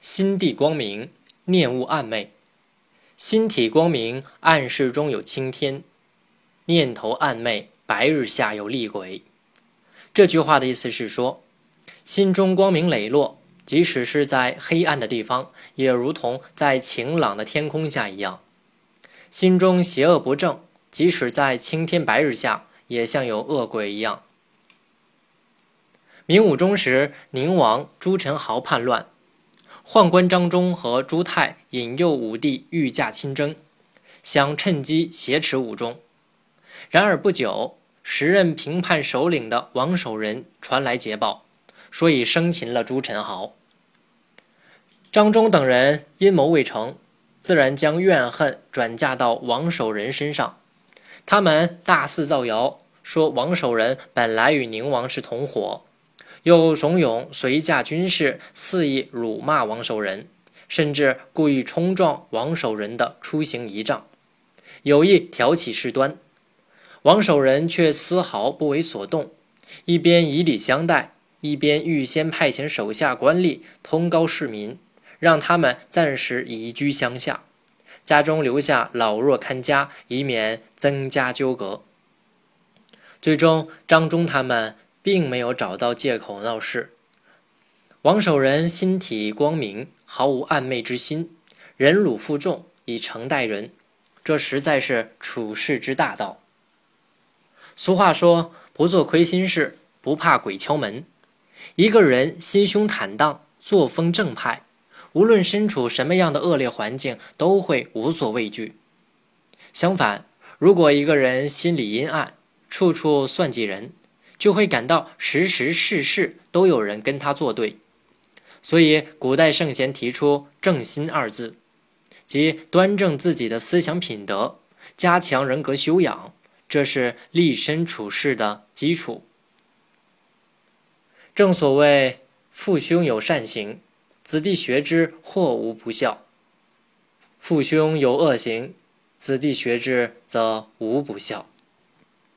心地光明，念物暗昧。心体光明，暗室中有青天；念头暗昧，白日下有厉鬼。这句话的意思是说，心中光明磊落，即使是在黑暗的地方，也如同在晴朗的天空下一样；心中邪恶不正，即使在青天白日下，也像有恶鬼一样。明武宗时，宁王朱宸濠叛乱。宦官张忠和朱泰引诱武帝御驾亲征，想趁机挟持武宗。然而不久，时任平叛首领的王守仁传来捷报，说已生擒了朱宸濠。张忠等人阴谋未成，自然将怨恨转嫁到王守仁身上。他们大肆造谣，说王守仁本来与宁王是同伙。又怂恿随驾军士肆意辱骂王守仁，甚至故意冲撞王守仁的出行仪仗，有意挑起事端。王守仁却丝毫不为所动，一边以礼相待，一边预先派遣手下官吏通告市民，让他们暂时移居乡下，家中留下老弱看家，以免增加纠葛。最终，张忠他们。并没有找到借口闹事。王守仁心体光明，毫无暗昧之心，忍辱负重以诚待人，这实在是处世之大道。俗话说：“不做亏心事，不怕鬼敲门。”一个人心胸坦荡，作风正派，无论身处什么样的恶劣环境，都会无所畏惧。相反，如果一个人心里阴暗，处处算计人，就会感到时时事事都有人跟他作对，所以古代圣贤提出“正心”二字，即端正自己的思想品德，加强人格修养，这是立身处世的基础。正所谓“父兄有善行，子弟学之或无不孝；父兄有恶行，子弟学之则无不孝。”